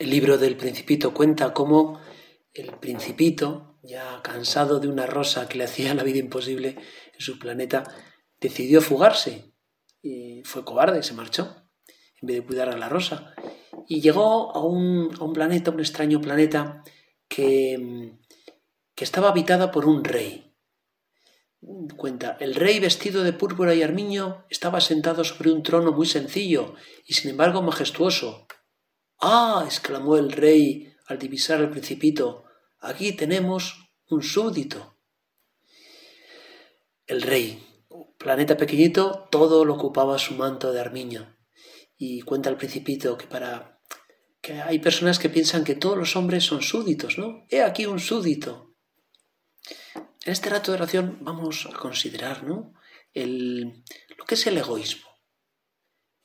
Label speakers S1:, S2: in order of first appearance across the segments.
S1: El libro del Principito cuenta cómo el Principito, ya cansado de una rosa que le hacía la vida imposible en su planeta, decidió fugarse y fue cobarde, se marchó en vez de cuidar a la rosa. Y llegó a un, a un planeta, un extraño planeta, que, que estaba habitada por un rey. Cuenta, el rey vestido de púrpura y armiño estaba sentado sobre un trono muy sencillo y sin embargo majestuoso. ¡Ah! exclamó el rey al divisar el principito. Aquí tenemos un súbdito. El rey, planeta pequeñito, todo lo ocupaba su manto de armiño. Y cuenta el principito que para que hay personas que piensan que todos los hombres son súditos, ¿no? He aquí un súdito. En este rato de oración vamos a considerar, ¿no? El, lo que es el egoísmo.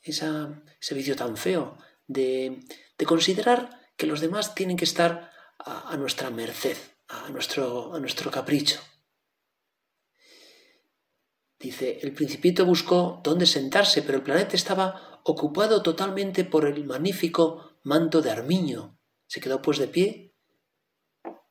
S1: ese vicio tan feo de, considerar que los demás tienen que estar a, nuestra merced, a nuestro, a nuestro capricho. Dice, el principito buscó dónde sentarse, pero el planeta estaba ocupado totalmente por el magnífico manto de armiño. Se quedó pues de pie,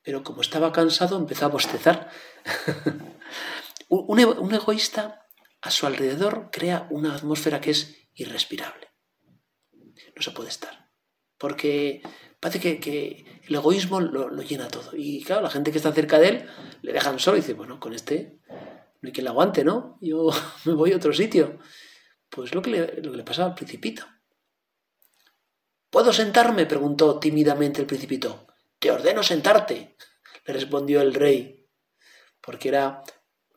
S1: pero como estaba cansado empezó a bostezar. un, un egoísta a su alrededor crea una atmósfera que es irrespirable. No se puede estar. Porque parece que, el egoísmo lo, lo, llena todo. Y claro, la gente que está cerca de él le dejan solo y dice, bueno, con este no hay quien le aguante, ¿no? Yo me voy a otro sitio. Pues lo que le, lo que le pasaba al principito. ¿Puedo sentarme? preguntó tímidamente el principito. Te ordeno sentarte, le respondió el rey, porque era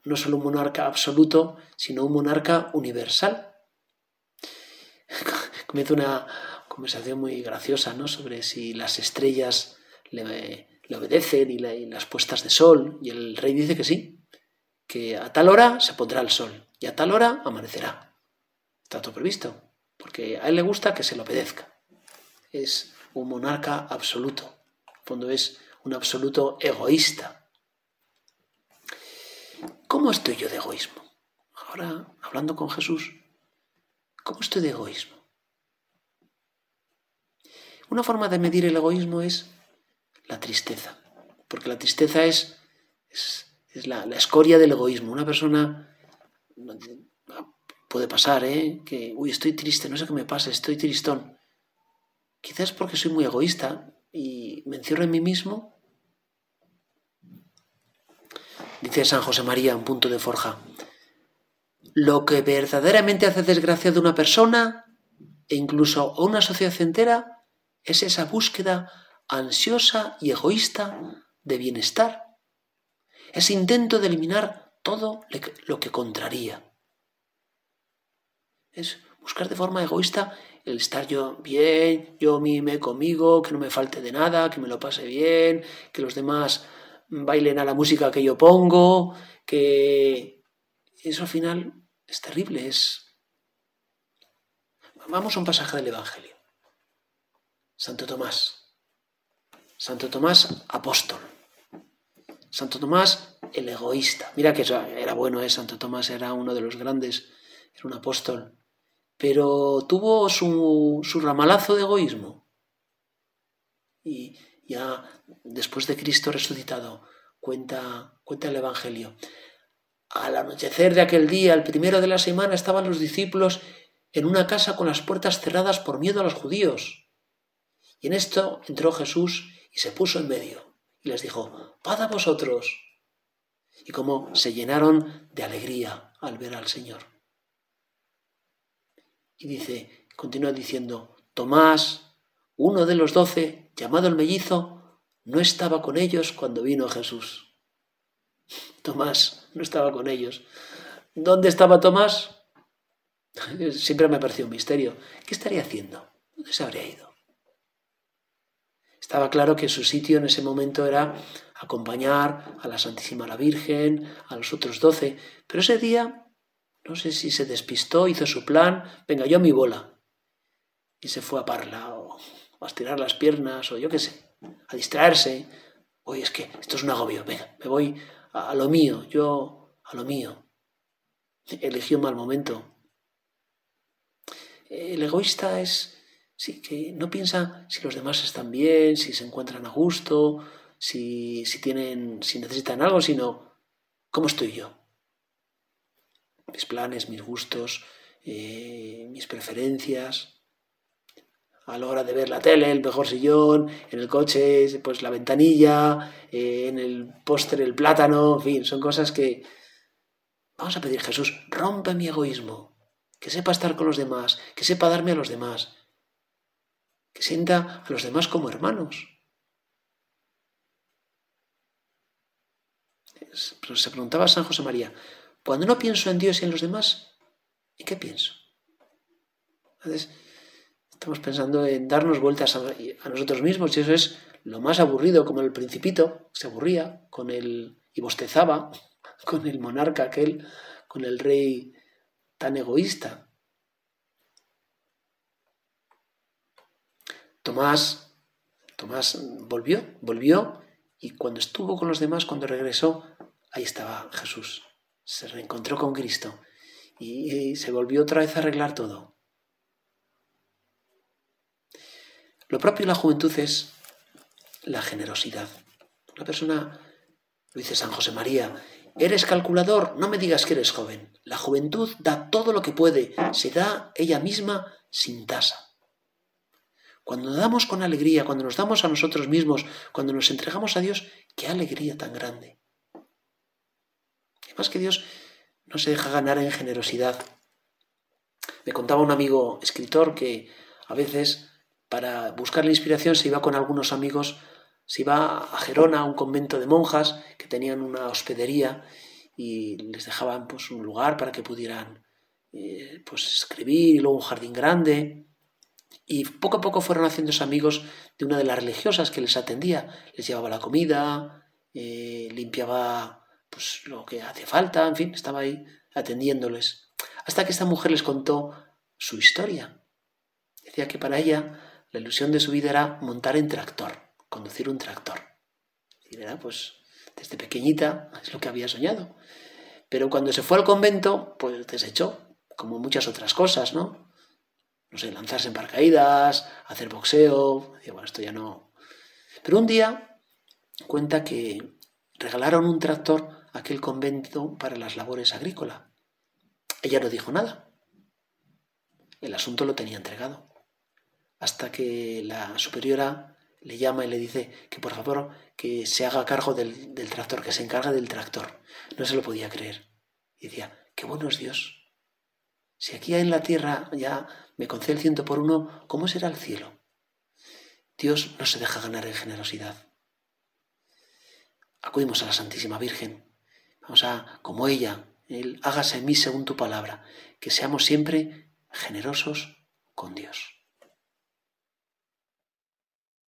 S1: no solo un monarca absoluto, sino un monarca universal. Comienza una conversación muy graciosa ¿no? sobre si las estrellas le, obedecen y, las puestas de sol, y el rey dice que sí, que a tal hora se pondrá el sol y a tal hora amanecerá. Está todo previsto, porque a él le gusta que se le obedezca. Es un monarca absoluto. En fondo es un absoluto egoísta. ¿Cómo estoy yo de egoísmo? Ahora, hablando con Jesús, ¿cómo estoy de egoísmo? Una forma de medir el egoísmo es la tristeza, porque la tristeza es, es la, escoria del egoísmo. Una persona puede pasar, ¿eh? Que, uy, estoy triste, no sé qué me pasa, estoy tristón. Quizás porque soy muy egoísta y me encierro en mí mismo. Dice San José María, un punto de forja. Lo que verdaderamente hace desgracia de una persona e incluso a una sociedad entera es esa búsqueda ansiosa y egoísta de bienestar ese intento de eliminar todo lo que contraría. Es buscar de forma egoísta el estar yo bien, yo mime conmigo, que no me falte de nada, que me lo pase bien, que los demás bailen a la música que yo pongo, que eso al final es terrible, es... Vamos a un pasaje del Evangelio. Santo Tomás. Santo Tomás, apóstol. Santo Tomás, el egoísta. Mira que era bueno, ¿eh? Santo Tomás era uno de los grandes, era un apóstol. Pero tuvo su, su ramalazo de egoísmo. Y ya después de Cristo resucitado, cuenta, cuenta el Evangelio. Al anochecer de aquel día, el primero de la semana, estaban los discípulos en una casa con las puertas cerradas por miedo a los judíos. Y en esto entró Jesús y se puso en medio y les dijo, paz a vosotros. Y como se llenaron de alegría al ver al Señor. Y dice, continúa diciendo, Tomás, uno de los doce, llamado el mellizo, no estaba con ellos cuando vino Jesús. Tomás no estaba con ellos. ¿Dónde estaba Tomás? Siempre me ha parecido un misterio. ¿Qué estaría haciendo? ¿Dónde se habría ido? Estaba claro que su sitio en ese momento era acompañar a la Santísima la Virgen, a los otros doce, pero ese día, no sé si se despistó, hizo su plan, venga, yo a mi bola, y se fue a parla, o a estirar las piernas, o yo qué sé, a distraerse. Oye, es que esto es un agobio, venga, me voy a, lo mío, yo a lo mío. Eligió un mal momento. El egoísta es Sí, que no piensa si los demás están bien, si se encuentran a gusto, si, si tienen, si necesitan algo, sino cómo estoy yo. Mis planes, mis gustos, eh, mis preferencias. A la hora de ver la tele, el mejor sillón, en el coche, pues la ventanilla, eh, en el póster el plátano, en fin, son cosas que, Vamos a pedir, Jesús, rompe mi egoísmo, que sepa estar con los demás, que sepa darme a los demás, que sienta a los demás como hermanos. Se preguntaba San José María, cuando no pienso en Dios y en los demás, ¿en qué pienso? estamos pensando en darnos vueltas a, nosotros mismos y eso es lo más aburrido, como el principito se aburría con el y bostezaba con el monarca aquel, con el rey tan egoísta. Tomás, Tomás volvió, volvió y cuando estuvo con los demás, cuando regresó, ahí estaba Jesús. Se reencontró con Cristo y, se volvió otra vez a arreglar todo. Lo propio de la juventud es la generosidad. Una persona, lo dice San José María, ¿Eres calculador? No me digas que eres joven. La juventud da todo lo que puede, se da ella misma sin tasa. Cuando damos con alegría, cuando nos damos a nosotros mismos, cuando nos entregamos a Dios, qué alegría tan grande. Además que Dios no se deja ganar en generosidad. Me contaba un amigo escritor que a veces para buscar la inspiración se iba con algunos amigos se iba a Gerona, a un convento de monjas que tenían una hospedería y les dejaban pues, un lugar para que pudieran eh, pues, escribir y luego un jardín grande. Y poco a poco fueron haciéndose amigos de una de las religiosas que les atendía. Les llevaba la comida, eh, limpiaba pues, lo que hacía falta, en fin, estaba ahí atendiéndoles. Hasta que esta mujer les contó su historia. Decía que para ella la ilusión de su vida era montar en tractor conducir un tractor. Y era, pues, desde pequeñita es lo que había soñado. Pero cuando se fue al convento, pues desechó, como muchas otras cosas, ¿no? No sé, lanzarse en paracaídas, hacer boxeo, y bueno, esto ya no. Pero un día cuenta que regalaron un tractor a aquel convento para las labores agrícolas. Ella no dijo nada. El asunto lo tenía entregado. Hasta que la superiora le llama y le dice que por favor que se haga cargo del, tractor, que se encargue del tractor. No se lo podía creer. Y decía, qué bueno es Dios. Si aquí en la tierra ya me concede el ciento por uno, ¿cómo será el cielo? Dios no se deja ganar en generosidad. Acudimos a la Santísima Virgen. Vamos a, como ella, el hágase en mí según tu palabra, que seamos siempre generosos con Dios.